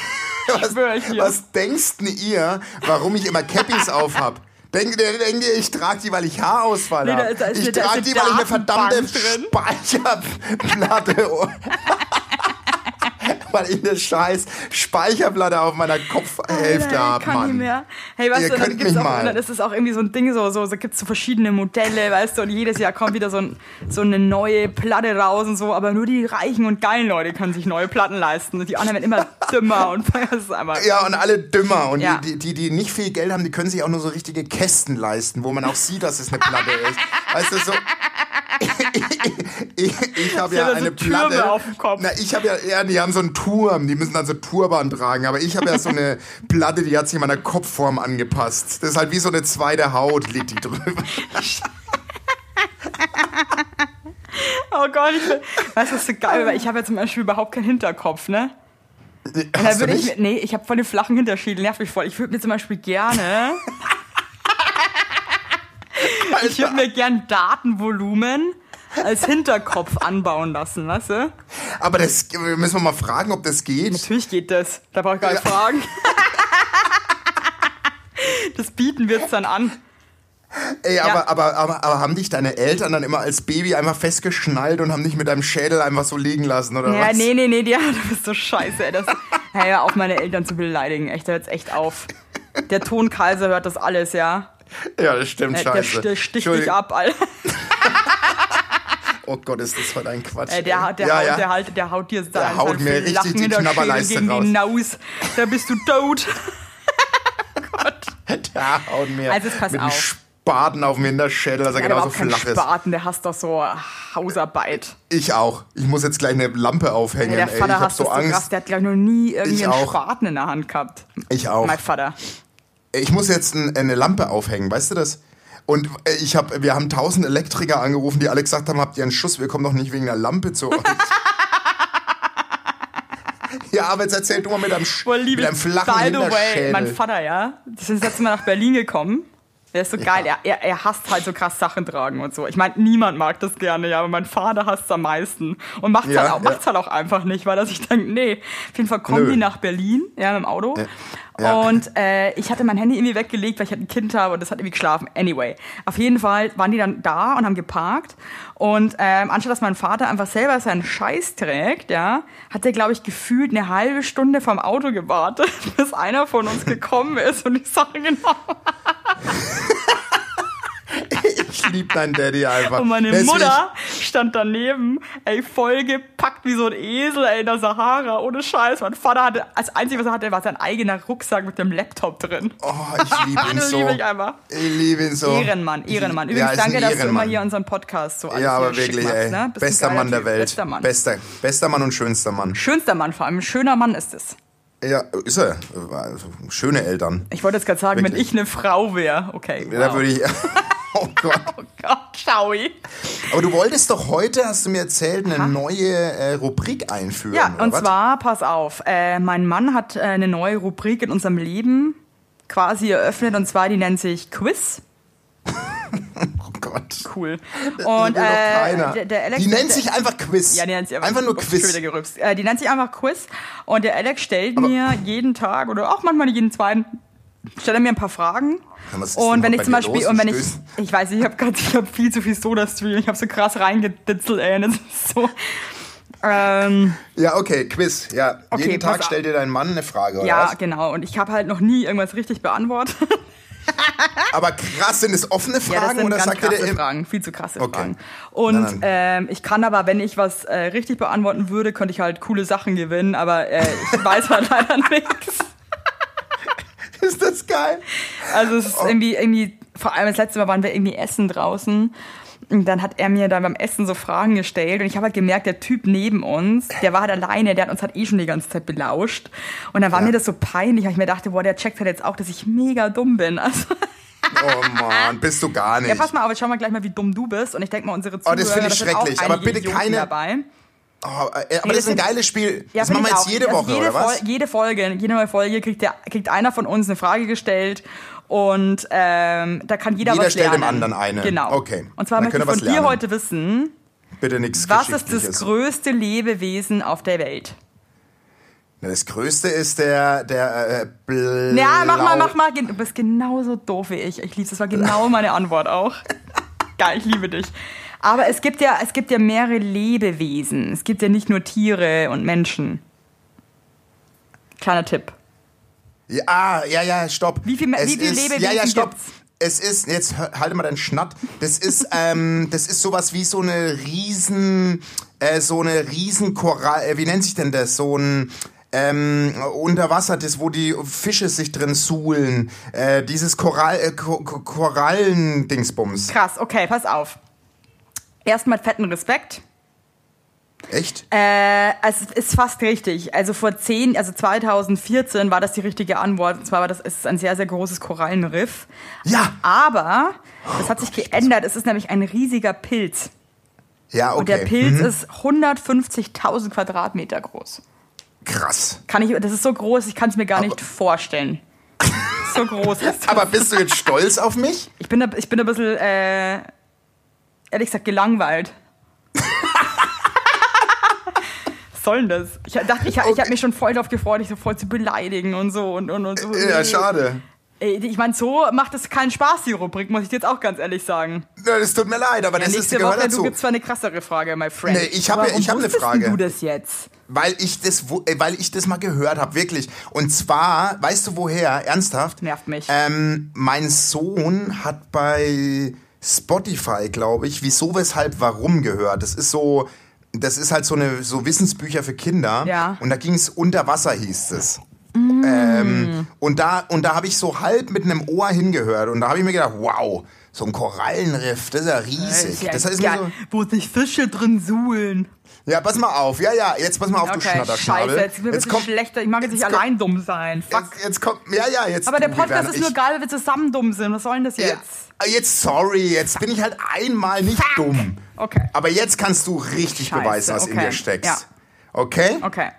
Was, dir. was denkst denn ihr, warum ich immer Cappies auf hab? Denkt ihr, denkt ihr, ich trage die, weil ich Haarausfall Nee, habe? ist Ich trage die, weil ich eine verdammte Speicherplatte... weil ich eine scheiß Speicherplatte auf meiner Kopfhälfte habe, ich kann nicht Mann. mehr. Hey, weißt Ihr du, dann gibt's auch, mal. dann ist es auch irgendwie so ein Ding, so, so, so gibt es so verschiedene Modelle, weißt du, und jedes Jahr kommt wieder so, ein, so eine neue Platte raus und so, aber nur die reichen und geilen Leute können sich neue Platten leisten und die anderen werden immer dümmer und das ist einfach... Ja, und alle dümmer. Und Ja. die, die, die nicht viel Geld haben, die können sich auch nur so richtige Kästen leisten, wo man auch sieht, dass es eine Platte ist. Weißt du, so. ich ich habe Die ja so eine Türme Platte. auf dem Kopf. Na, ich habe ja, ja, die haben so einen Turm, die müssen dann so Turban tragen. Aber ich habe ja so eine Platte, die hat sich meiner Kopfform angepasst. Das ist halt wie so eine zweite Haut, liegt die drüber. Oh Gott, ich, weißt du, was so geil, weil ich habe ja zum Beispiel überhaupt keinen Hinterkopf, ne? Da Hast würde ich nee, ich habe voll den flachen Hinterschädel, nervt mich voll. Ich würde mir zum Beispiel gerne, ich würde mir gern Datenvolumen als Hinterkopf anbauen lassen, weißt du? Aber das müssen wir mal fragen, ob das geht. Natürlich geht das. Da brauche ich gar nicht fragen. Das bieten wir jetzt dann an. Ey, Ja. aber, aber, aber, aber haben dich deine Eltern dann immer als Baby einfach festgeschnallt und haben dich mit deinem Schädel einfach so liegen lassen, oder Ja, was? nee, nee, nee, die, du bist so scheiße, ey. Das, hör auf, meine Eltern zu beleidigen. Echt, da hört's echt auf. Der Tonkaiser hört das alles, ja. Ja, das stimmt, Äh, Der, scheiße. der sticht dich ab, Alter. Oh Gott, ist das heute ein Quatsch. Äh, der, ey. der, ja, haut, ja. der, halt, der haut dir Der da haut mir richtig Lachen die der Knabberleiste gegen raus. die Naus. Da bist du tot. Der haut mir Also, pass mit auf. Spaten auf mir in der Schädel, dass er Der hat genauso flach ist. Spaten, der hasst doch so Hausarbeit. Ich auch. Ich muss jetzt gleich eine Lampe aufhängen. der ey. Vater ich hab hasst so Angst. krass, der hat gleich noch nie irgendwie Ich einen. Spaten in der Hand gehabt. Ich auch. Mein Vater. Ich muss jetzt ein, eine Lampe aufhängen, weißt du das? Und äh, ich hab, wir haben tausend Elektriker angerufen, die alle gesagt haben, habt ihr einen Schuss? Wir kommen doch nicht wegen einer Lampe zu euch. ja, aber jetzt erzähl du mal mit einem, Boah, liebe, mit einem flachen by the way, mein Vater, ja, das ist das letzte Mal nach Berlin gekommen. Der ist so geil, er, er, er hasst halt so krass Sachen tragen und so. Ich meine, niemand mag das gerne, ja, aber mein Vater hasst es am meisten. Und macht's, Ja, halt, auch, macht's halt auch einfach nicht, weil er sich denkt, nee, auf jeden Fall kommen die nach Berlin, ja, mit dem Auto. Und äh, ich hatte mein Handy irgendwie weggelegt, weil ich halt ein Kind habe und das hat irgendwie geschlafen. Anyway, auf jeden Fall waren die dann da und haben geparkt. Und ähm, anstatt dass mein Vater einfach selber seinen Scheiß trägt, ja, hat er, glaube ich, gefühlt eine halbe Stunde vom Auto gewartet, bis einer von uns gekommen ist. Und ich sage genau. Ich lieb deinen Daddy einfach. Und meine Deswegen- Mutter stand daneben, ey, voll gepackt wie so ein Esel, ey, in der Sahara, ohne Scheiß. Mein Vater hatte, als einzige, was er hatte, war sein eigener Rucksack mit dem Laptop drin. Oh, ich liebe ihn so. liebe ich einfach. Ich liebe ihn so. Ehrenmann, Ehrenmann. Ich- Übrigens, ja, danke, dass du immer hier unseren Podcast so alles Ja, aber wirklich, machst, ey. ne? Bester Mann der Typ. Welt. Bester Mann. Bester, bester Mann und schönster Mann. Schönster Mann vor allem. Ein schöner Mann ist es. Ja, ist er. Schöne Eltern. Ich wollte jetzt gerade sagen, wenn Wirklich. ich eine Frau wäre. Okay. Ja, Da wow. würde ich. Oh Gott. Oh Gott, schau ich. Aber du wolltest doch heute, hast du mir erzählt, eine neue äh, Rubrik einführen. Ja, und was? zwar, pass auf, äh, mein Mann hat äh, eine neue Rubrik in unserem quasi eröffnet und zwar die nennt sich Quiz. Oh Gott. Cool. Und äh, der, Alex die nennt der, sich einfach Quiz. ja, die nennt sich einfach, einfach nur Quiz. Äh, die nennt sich einfach Quiz und der Alex stellt mir jeden Tag oder auch manchmal jeden zweiten stellt er mir ein paar Fragen. Ja, und wenn ich zum Beispiel und wenn ich ich weiß nicht, ich habe gerade ich habe viel zu viel Soda Stream, ich habe so krass reingeditzelt, ey, das ist so ähm, Ja, okay, Quiz. Ja, Okay, jeden Tag stellt dir dein Mann eine Frage, oder ja, was? genau und ich habe halt noch nie irgendwas richtig beantwortet. Aber krass, sind es offene Fragen Ja, das sind oder ganz sagt ihr krasse dir Fragen, viel zu krasse Okay. Fragen. Und Na dann. ähm, ich kann aber, wenn ich was äh, richtig beantworten würde, könnte ich halt coole Sachen gewinnen, aber äh, ich weiß halt leider nichts. Ist das geil? Also es ist Oh. irgendwie, irgendwie, vor allem das letzte Mal waren wir irgendwie essen draußen. Und dann hat er mir dann beim Essen so Fragen gestellt und ich habe halt gemerkt, der Typ neben uns, der war halt alleine, der hat uns halt eh schon die ganze Zeit belauscht. Und dann war Ja. mir das so peinlich, weil ich mir dachte, boah, der checkt halt jetzt auch, dass ich mega dumm bin. Also, Oh Mann, bist du gar nicht. ja, pass mal auf, jetzt schau mal gleich mal, wie dumm du bist. Und ich denke mal, unsere Zuhörer, Oh, das finde ich schrecklich, aber bitte Idioten keine- dabei. Oh, äh, aber Nee, das ist ein geiles Spiel. Ja, das machen wir jetzt auch. jede Also Woche, jede oder was? Fol jede Folge, jede neue Folge kriegt, der, kriegt einer von uns eine Frage gestellt und ähm, da kann jeder, Jeder was stellt dem lernen. anderen eine. Genau. Okay. Und zwar Dann möchte ich von dir lernen. heute wissen, Bitte nichts was ist das größte Lebewesen auf der Welt? Na, Das größte ist der, der äh, Blau... Ja, mach mal, mach mal. Du bist genauso doof wie ich. Ich liebe Das war genau meine Antwort auch. Geil, ich liebe dich. Aber es gibt ja, es gibt ja mehrere Lebewesen. Es gibt ja nicht nur Tiere und Menschen. Kleiner Tipp. Ja, ah, ja, ja, stopp. Wie viel- Es wie viel ist, Lebewesen Ja, ja, stopp. gibt's? Es ist, jetzt halte mal deinen Schnatt. Das ist, ähm, das ist sowas wie so eine riesen, äh, so eine riesen Korall, äh, wie nennt sich denn das? So ein, ähm, unter Wasser, das, wo die Fische sich drin suhlen. Äh, dieses Korall, äh, Ko Ko Korallen-Dingsbums. Krass, okay, pass auf. Erstmal fetten Respekt. Echt? Äh, es ist fast richtig. Also vor 10, also 2014 war das die richtige Antwort. Und zwar war das es ist ein sehr, sehr großes Korallenriff. Ja. Aber das hat sich geändert. Es ist nämlich ein riesiger Pilz. Ja, okay. Und der Pilz Mhm. ist 150.000 Quadratmeter groß. Krass. Kann ich, das ist so groß, ich kann es mir gar Aber- nicht vorstellen. So groß ist das. Aber bist du jetzt stolz auf mich? Ich bin, da- ich bin ein bisschen, äh, ehrlich gesagt, gelangweilt. Was soll denn das? Ich dachte, ich, ich habe mich schon voll darauf gefreut, dich so voll zu beleidigen und so und, und, und so. Ja, schade. Ey, ich meine, so macht es keinen Spaß, die Rubrik, muss ich dir jetzt auch ganz ehrlich sagen. Na, Das tut mir leid, aber Ja, das ist, nächste gehört Woche, du dazu. gibst zwar eine krassere Frage, my friend. Nee, ich habe- ich habe eine Frage. du das jetzt? Weil ich das, äh, weil ich das mal gehört habe, wirklich. Und zwar, weißt du woher? Ernsthaft? Nervt mich. Ähm, mein Sohn hat bei Spotify, glaube ich, wieso, weshalb, warum gehört. Das ist so, das ist halt so eine so Wissensbücher für Kinder. Ja. Und da ging es unter Wasser, hieß es. Ähm, und da, und da habe ich so halb mit einem Ohr hingehört und da habe ich mir gedacht, wow, so ein Korallenriff, das ist ja riesig. Das heißt mir ja, so, wo sich Fische drin suhlen. Ja, pass mal auf, ja, ja, jetzt pass mal auf, du Okay, Schnatterschnabel. scheiße, jetzt bisschen kommt, schlechter. Ich mag jetzt nicht jetzt allein dumm sein. Fuck. Jetzt, jetzt kommt, ja, ja, jetzt. Aber der du, Podcast ist nur geil, wenn wir zusammen dumm sind. Was soll denn das Ja, jetzt? jetzt, sorry, jetzt bin ich halt einmal nicht Fuck. dumm. Okay. Aber jetzt kannst du richtig Scheiße, beweisen, was in okay. dir steckst. Ja. Okay? Okay.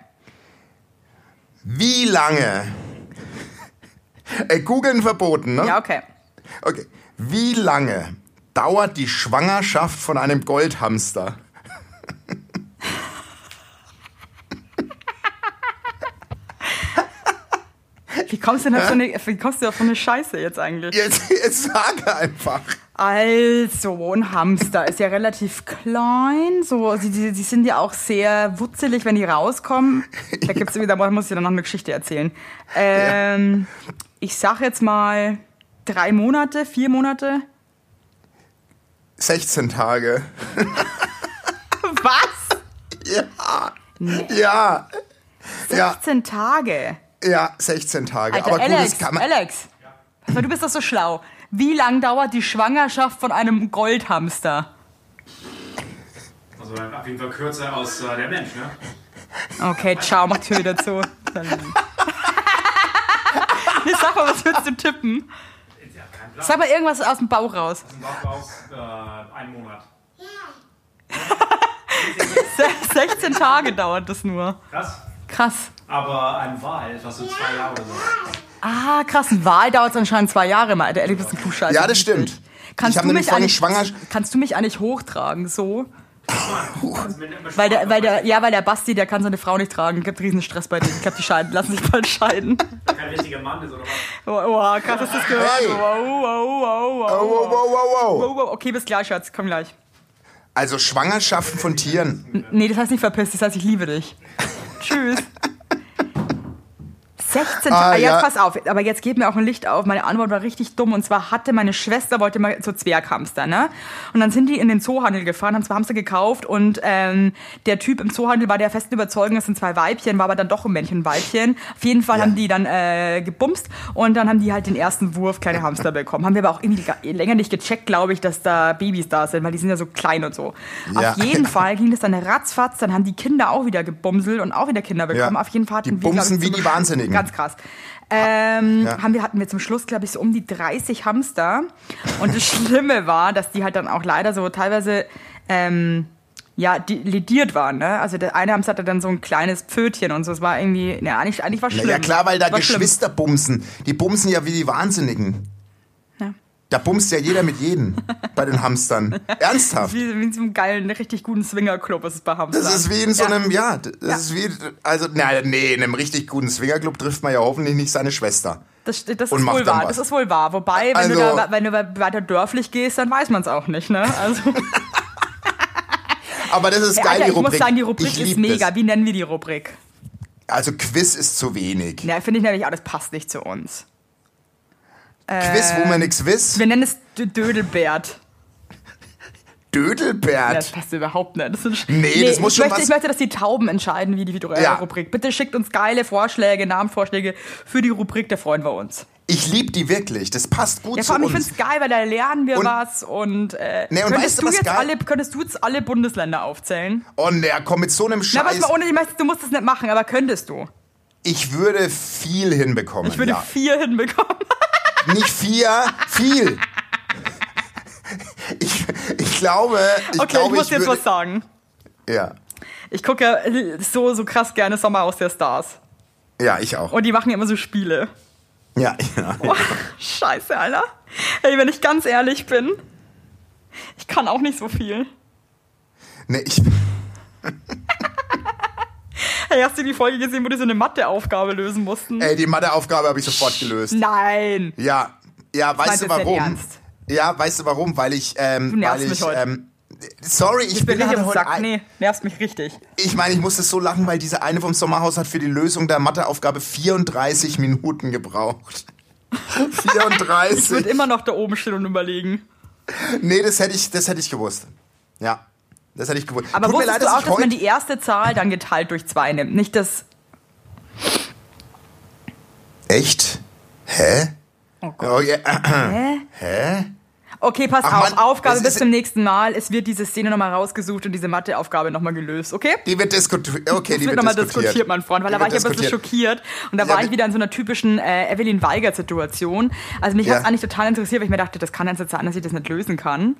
Wie lange? Äh, Googeln verboten, ne? Ja, okay. Okay. Wie lange dauert die Schwangerschaft von einem Goldhamster? Wie kommst du denn auf so eine, wie kommst du auf so eine Scheiße jetzt eigentlich? Jetzt, jetzt sage einfach. Also, ein Hamster ist ja relativ klein. So, sie, sie, sie sind ja auch sehr wutzelig, wenn die rauskommen. Da gibt's wieder, da muss ich dann noch eine Geschichte erzählen. Ähm, Ich sag jetzt mal drei Monate, vier Monate. 16 Tage. Was? Ja. Ja. Ja, 16 Tage. Ja, 16 Tage. Alter, Aber gut, Alex, das kann man. Alex. Aber du bist doch so schlau. Wie lang dauert die Schwangerschaft von einem Goldhamster? Also auf jeden Fall kürzer als äh, der Mensch, ne? Okay, ciao, mach Tür wieder zu. Nee, sag mal, was würdest du tippen? Ja, kein Plan. Sag mal irgendwas aus dem Bauch raus. Aus dem Bauch raus äh, einen Monat. Se- 16 Tage dauert das nur. Krass. Krass. Aber ein Wal etwas so zwei Jahre oder so. Ah, krass. Ein Wahl dauert anscheinend zwei Jahre mal. Der bist ein Kuhscheiße. Ja, das stimmt. Kannst ich habe du mich eigentlich, schwanger. kannst du mich eigentlich hochtragen, so? Weil der, weil der, ja, weil der Basti, der kann seine Frau nicht tragen. Gibt riesen Stress bei denen. Ich glaube, die scheiden, lassen sich bald scheiden. kein richtiger Mann ist oder was? Oh, oh krass, hast du das gehört? Hey. Wow, wow, wow, wow. Oh, wow, wow, wow, wow. Wow, wow. Okay, bis gleich, Schatz. Komm gleich. Also Schwangerschaften von Tieren. N- Nee, das heißt nicht verpisst, das heißt, ich liebe dich. Tschüss. 16 Ah, ja. Jetzt pass auf, aber jetzt geht mir auch ein Licht auf. Meine Antwort war richtig dumm. Und zwar hatte meine Schwester, wollte mal so Zwerghamster, ne? Und dann sind die in den Zoohandel gefahren, haben zwei Hamster gekauft und ähm, der Typ im Zoohandel war der festen Überzeugung, das sind zwei Weibchen, war aber dann doch ein Männchen und Weibchen. Auf jeden Fall Ja. haben die dann äh, gebumst und dann haben die halt den ersten Wurf kleine Hamster bekommen. Haben wir aber auch irgendwie länger nicht gecheckt, glaube ich, dass da Babys da sind, weil die sind ja so klein und so. Ja. Auf jeden Fall ging das dann ratzfatz, dann haben die Kinder auch wieder gebumselt und auch wieder Kinder bekommen. Ja. Auf jeden Fall hatten Die wir, bumsen ich, wie die Wahnsinnigen. Ganz krass. Ähm, Ja. haben wir, hatten wir zum Schluss, glaube ich, so um die 30 Hamster. Und das Schlimme war, dass die halt dann auch leider so teilweise ähm, ja, die lediert waren. Ne? Also der eine Hamster hatte dann so ein kleines Pfötchen und so. Es war irgendwie, ja, eigentlich, eigentlich war schlimm. Ja klar, weil da war schlimm. Geschwister bumsen. Die bumsen ja wie die Wahnsinnigen. Ja. Da bumst ja jeder mit jedem bei den Hamstern. Ernsthaft. Wie, wie in so einem geilen, richtig guten Swingerclub ist es bei Hamstern. Das ist wie in so Ja. einem, ja, das ist wie, also, na, nee, in einem richtig guten Swingerclub trifft man ja hoffentlich nicht seine Schwester. Das, das ist wohl wahr. was. Das ist wohl wahr. Wobei, wenn, Also- du, da, wenn du weiter dörflich gehst, dann weiß man es auch nicht. Ne? Also, Aber das ist Ja, geil, Alter, die ich Rubrik. muss sagen, die Rubrik Ich ist mega. Das. Wie nennen wir die Rubrik? Also Quiz ist zu wenig. Ja, finde ich nämlich auch, das passt nicht zu uns. Quiz, wo man nichts wiss. Wir nennen es D- Dödelbert. Ja, das Dödelbert. passt überhaupt nicht. Das ist, Nee, das muss schon möchte, was- Ich möchte, dass die Tauben entscheiden, wie die äh, Ja. Rubrik. Bitte schickt uns geile Vorschläge, Namenvorschläge für die Rubrik, da freuen wir uns. Ich lieb die wirklich. Das passt gut Ja, zu allem, ich uns. finde es geil, weil da lernen wir Und- was und, äh, Nee, und könntest, weißt du, du jetzt geil- alle, könntest du jetzt alle Bundesländer aufzählen? Oh, ne, komm mit so einem Na, was Scheiß. mal ohne, ich möchte, du musst es nicht machen, aber könntest du? Ich würde viel hinbekommen. Ich würde ja. vier hinbekommen. Nicht vier, viel. Ich, ich glaube, ich okay, glaube, ich muss jetzt würde, was sagen. Ja, Ich gucke ja so, so krass gerne Sommerhaus der Stars. ja, ich auch. Und die machen ja immer so Spiele. Ja, ja. Oh, scheiße, Alter. Ey, wenn ich ganz ehrlich bin, ich kann auch nicht so viel. Nee, ich, Hey, hast du die Folge gesehen, wo die so eine Matheaufgabe lösen mussten? Ey, die Matheaufgabe habe ich sofort gelöst. Nein. Ja, ja, weißt du warum? Ja, weißt du warum? Weil ich, ähm, Du nervst weil ich, mich heute. ähm, sorry, ich, Ich bin bin nicht im heute, Sack. Nee, nervst mich richtig. ich meine, ich musste so lachen, weil diese eine vom Sommerhaus hat für die Lösung der Matheaufgabe 34 Minuten gebraucht. Ich würde 34. immer noch da oben stehen und überlegen. nee, das hätte ich, das hätte ich gewusst. Ja, das hätte ich gewusst. Aber Tut mir wusstest leid, du auch, ich dass man die erste Zahl dann geteilt durch zwei nimmt? Nicht das. Echt? Hä? Oh Oh, ja. Hä? Hä? Okay, pass Ach, auf. Mann, Aufgabe bis zum nächsten Mal. Es wird diese Szene nochmal rausgesucht und diese Matheaufgabe nochmal gelöst, okay? Die wird diskutiert. Okay, Das die wird wird nochmal diskutiert. diskutiert, mein Freund, weil Die da war ich ein bisschen schockiert. Und da Ja, war ich wieder in so einer typischen äh, Evelyn Weigert-Situation. Also mich Ja. hat es eigentlich total interessiert, weil ich mir dachte, das kann jetzt sein, dass ich das nicht lösen kann.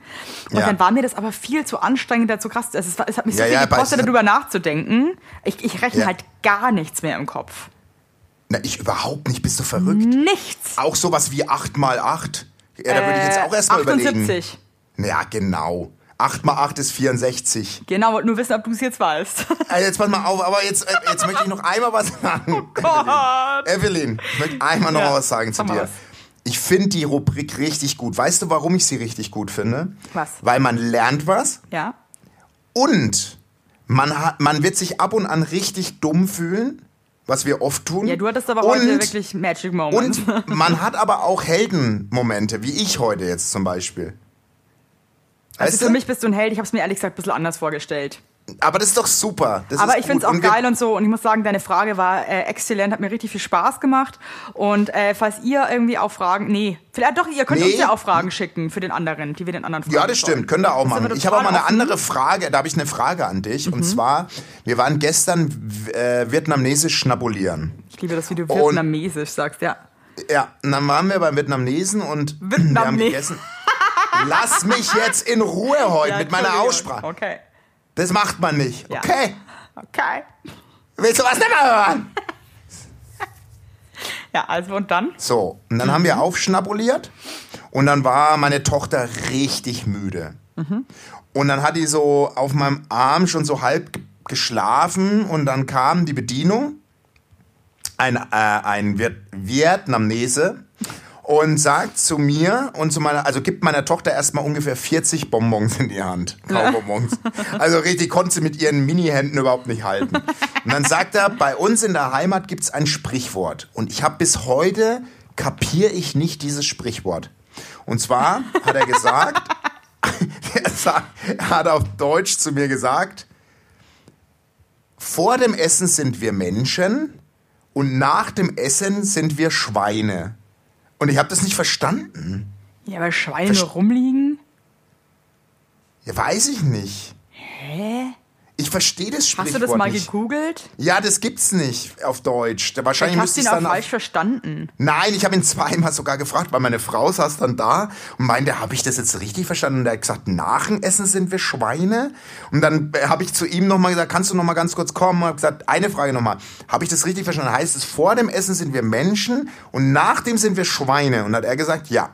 Und Ja. dann war mir das aber viel zu anstrengend, dazu krass. Es, ist- es hat mich so Ja, viel ja, gekostet, darüber nachzudenken. Ich, ich rechne halt gar nichts mehr im Kopf. Na, ich überhaupt nicht. Bist du verrückt? Nichts. Auch sowas wie 8 mal 8. Ja, da würde ich jetzt Äh, auch erstmal überlegen. 78. Ja, genau. 8 mal 8 ist 64. Genau, wollte nur wissen, ob du es jetzt weißt. Äh, jetzt pass mal auf, aber jetzt, äh, jetzt möchte ich noch einmal was sagen. Gott. Evelyn, ich möchte einmal noch Ja, mal was sagen zu dir. was. Ich finde die Rubrik richtig gut. Weißt du, warum ich sie richtig gut finde? Was? Weil man lernt was Ja? und man, hat, man wird sich ab und an richtig dumm fühlen, was wir oft tun. Ja, du hattest aber und, heute wirklich Magic Moments. Und man hat aber auch Heldenmomente, wie ich heute jetzt zum Beispiel. Also Weißt für du? mich bist du ein Held. Ich habe es mir ehrlich gesagt ein bisschen anders vorgestellt. Aber das ist doch super. Das Aber ich finde es auch wir- geil und so. Und ich muss sagen, deine Frage war äh, exzellent, hat mir richtig viel Spaß gemacht. Und äh, falls ihr irgendwie auch Fragen, nee, vielleicht doch, ihr könnt Nee. uns ja auch Fragen schicken für den anderen, die wir den anderen fragen Ja, das sollen. stimmt, könnt ihr auch Das machen. Ich habe auch mal eine. Mhm. andere Frage, da habe ich eine Frage an dich. Und zwar, wir waren gestern äh, vietnamesisch schnabulieren. Ich liebe das, wie du vietnamesisch sagst, ja. Ja, und dann waren wir beim Vietnamesen und wir haben gegessen. Lass mich jetzt in Ruhe heute ja mit meiner. Aussprache. Okay. Das macht man nicht. Ja. Okay. Okay. Willst du was nicht mehr hören? Ja, also und dann? So, und dann haben wir aufschnabuliert und dann war meine Tochter richtig müde. Und dann hat die so auf meinem Arm schon so halb ge- geschlafen und dann kam die Bedienung, ein, äh, ein Viet Vietnamese, und sagt zu mir und zu meiner, also gibt meiner Tochter erstmal ungefähr 40 Bonbons in die Hand. Kaubonbons. Also richtig, konnte sie mit ihren Mini-Händen überhaupt nicht halten. Und dann sagt er, bei uns in der Heimat gibt es ein Sprichwort. Und ich habe bis heute, kapiere ich nicht dieses Sprichwort. Und zwar hat er gesagt, er, er hat auf Deutsch zu mir gesagt, vor dem Essen sind wir Menschen und nach dem Essen sind wir Schweine. Und ich habe das nicht verstanden. Ja, weil Schweine Verst- rumliegen? Ja, weiß ich nicht. Hä? Ich verstehe das Sprichwort Hast du das mal nicht. gegoogelt? Ja, das gibt's nicht auf Deutsch. Wahrscheinlich hast du ihn auch falsch verstanden. nein, ich habe ihn zweimal sogar gefragt, weil meine Frau saß dann da und meinte, habe ich das jetzt richtig verstanden? Und er hat gesagt, nach dem Essen sind wir Schweine. Und dann äh, habe ich zu ihm nochmal gesagt, kannst du nochmal ganz kurz kommen? Und habe gesagt, eine Frage nochmal. Habe ich das richtig verstanden? Heißt es, vor dem Essen sind wir Menschen und nach dem sind wir Schweine? Und hat er gesagt, ja.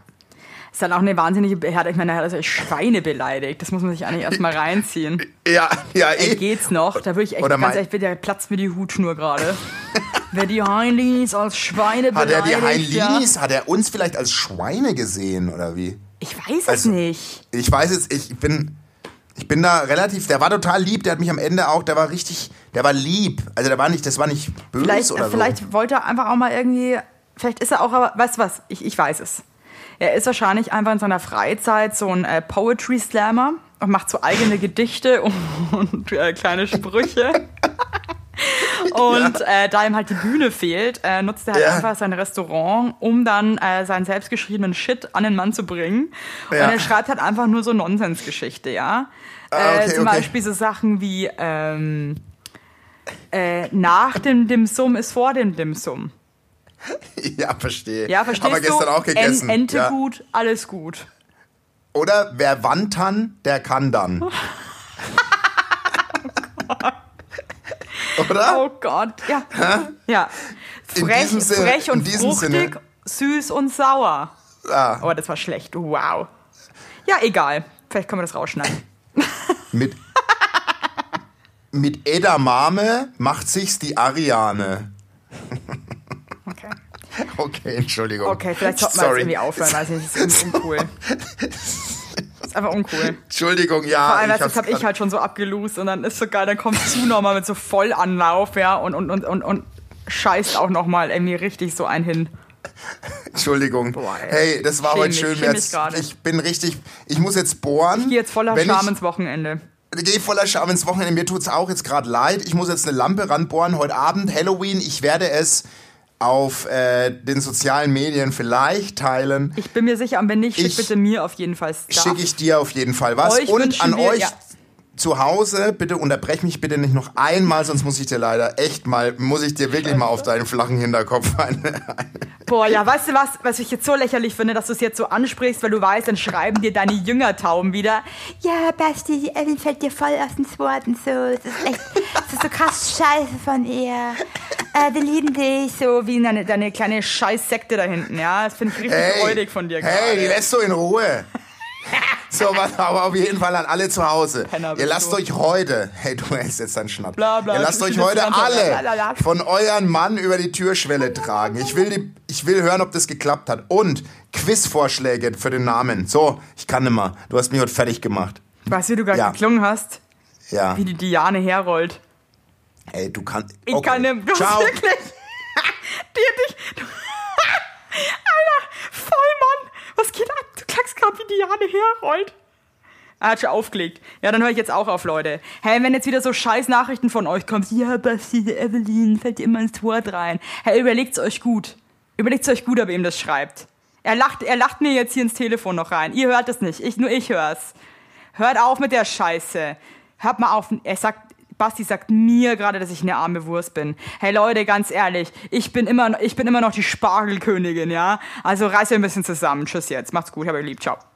Ist dann auch eine wahnsinnige Beherrschaft. Ich meine, er hat also Schweine beleidigt. Das muss man sich eigentlich erstmal reinziehen. Ja, ja, eh. geht's noch? Da würde ich echt Oder ganz ehrlich, bitte, platzt mir die Hutschnur gerade. Wer die Heinis als Schweine Hat er beleidigt, die Heilinis, hat er uns vielleicht als Schweine gesehen oder wie? Ja, ich weiß es Also- nicht. Ich weiß jetzt, ich bin, ich bin da relativ, der war total lieb, der hat mich am Ende auch, der war richtig, der war lieb. Also der war nicht, das war nicht böse Vielleicht, oder so. vielleicht wollte er einfach auch mal irgendwie, vielleicht ist er auch, aber weißt du was, ich, ich weiß es. Er ist wahrscheinlich einfach in seiner Freizeit so ein äh, Poetry Slammer und macht so eigene Gedichte und, und äh, kleine Sprüche. Und äh, da ihm halt die Bühne fehlt, äh, nutzt er halt Ja. einfach sein Restaurant, um dann äh, seinen selbstgeschriebenen Shit an den Mann zu bringen. Ja. Und er schreibt halt einfach nur so Nonsensgeschichte, ja. Ah, äh, okay, zum okay. Beispiel so Sachen wie ähm, äh, nach dem Dimsum ist vor dem Dimsum. ja, verstehe. Ja, verstehst Haben wir gestern du? auch gegessen. En Ente ja. gut, alles gut. Oder wer wandern, der kann dann. Oder? Oh Gott, ja. Ja. In Frech, diesem Sinne- frech in und diesem fruchtig, Sinne. süß und sauer. Ah, Oh, das war schlecht. Wow. Ja, egal. Vielleicht können wir das rausschneiden. mit. mit Edamame macht sich's die Ariane. Okay. Entschuldigung. Okay, vielleicht sollten wir jetzt irgendwie aufhören, weiß nicht, das ist un- uncool. Das ist einfach uncool. Entschuldigung, ja. Vor allem, ich das habe ich halt schon so abgelost und dann ist so geil, dann kommt zu nochmal mit so Vollanlauf, ja, und, und, und, und, und scheißt auch nochmal irgendwie richtig so ein hin. Entschuldigung. Boah, ey. hey, das war heute schön. Jetzt, ich bin richtig, ich muss jetzt bohren. Ich gehe jetzt voller Scham ins Wochenende. Ich gehe voller Scham ins Wochenende. Mir tut's auch jetzt gerade leid. Ich muss jetzt eine Lampe ranbohren. Heute Abend, Halloween. Ich werde es auf äh, den sozialen Medien vielleicht teilen. Ich bin mir sicher, und wenn nicht, schick Ich- bitte mir auf jeden Fall Stuff. Schicke ich dir auf jeden Fall was. Euch Und an wir- euch ja. zu Hause, bitte unterbrech mich bitte nicht noch einmal, sonst muss ich dir leider echt mal, muss ich dir wirklich mal auf deinen flachen Hinterkopf eine, Boah, ja, weißt du was, was ich jetzt so lächerlich finde, dass du es jetzt so ansprichst, weil du weißt, dann schreiben dir deine Jüngertauben wieder. Ja, Basti, die Evelyn fällt dir voll aus den Wort und so. Es ist echt, es ist so krass scheiße von ihr. Äh, wir lieben dich. So wie deine, deine kleine Scheißsekte da hinten, ja. Das finde ich richtig Hey, freudig von dir hey, die lässt du in Ruhe. So, was aber auf jeden Fall an alle zu Hause. Penner Ihr lasst du. euch heute, hey, du hältst jetzt deinen Schnapp. Bla, bla, Ihr lasst euch heute alle von euren Mann über die Türschwelle tragen. Ich will, die, ich will hören, ob das geklappt hat. Und Quizvorschläge für den Namen. So, ich kann nimmer. Du hast mich heute fertig gemacht. Weißt du, wie du gerade Ja. geklungen hast? Ja. Wie die Diane herrollt. Ey, du kannst. Ich okay. kann dem, du hast Ciao. wirklich. Hat dich. Alter, Vollmann. Was geht ab? Du klangst gerade wie Diane herrollt. Er hat schon aufgelegt. Ja, dann höre ich jetzt auch auf, Leute. Hey, wenn jetzt wieder so scheiß Nachrichten von euch kommt, ja, Basti, Evelyn fällt immer ins Wort rein. Hey, überlegt's euch gut. Überlegt's euch gut, ob ihr ihm das schreibt. Er lacht, er lacht mir jetzt hier ins Telefon noch rein. Ihr hört es nicht. Ich, nur ich hör's. Hört auf mit der Scheiße. Hört mal auf. Er sagt, Basti sagt mir gerade, dass ich eine arme Wurst bin. Hey Leute, ganz ehrlich, ich bin immer, ich bin immer noch die Spargelkönigin, ja? Also reißt euch ein bisschen zusammen. Tschüss jetzt. Macht's gut, hab euch lieb. Ciao.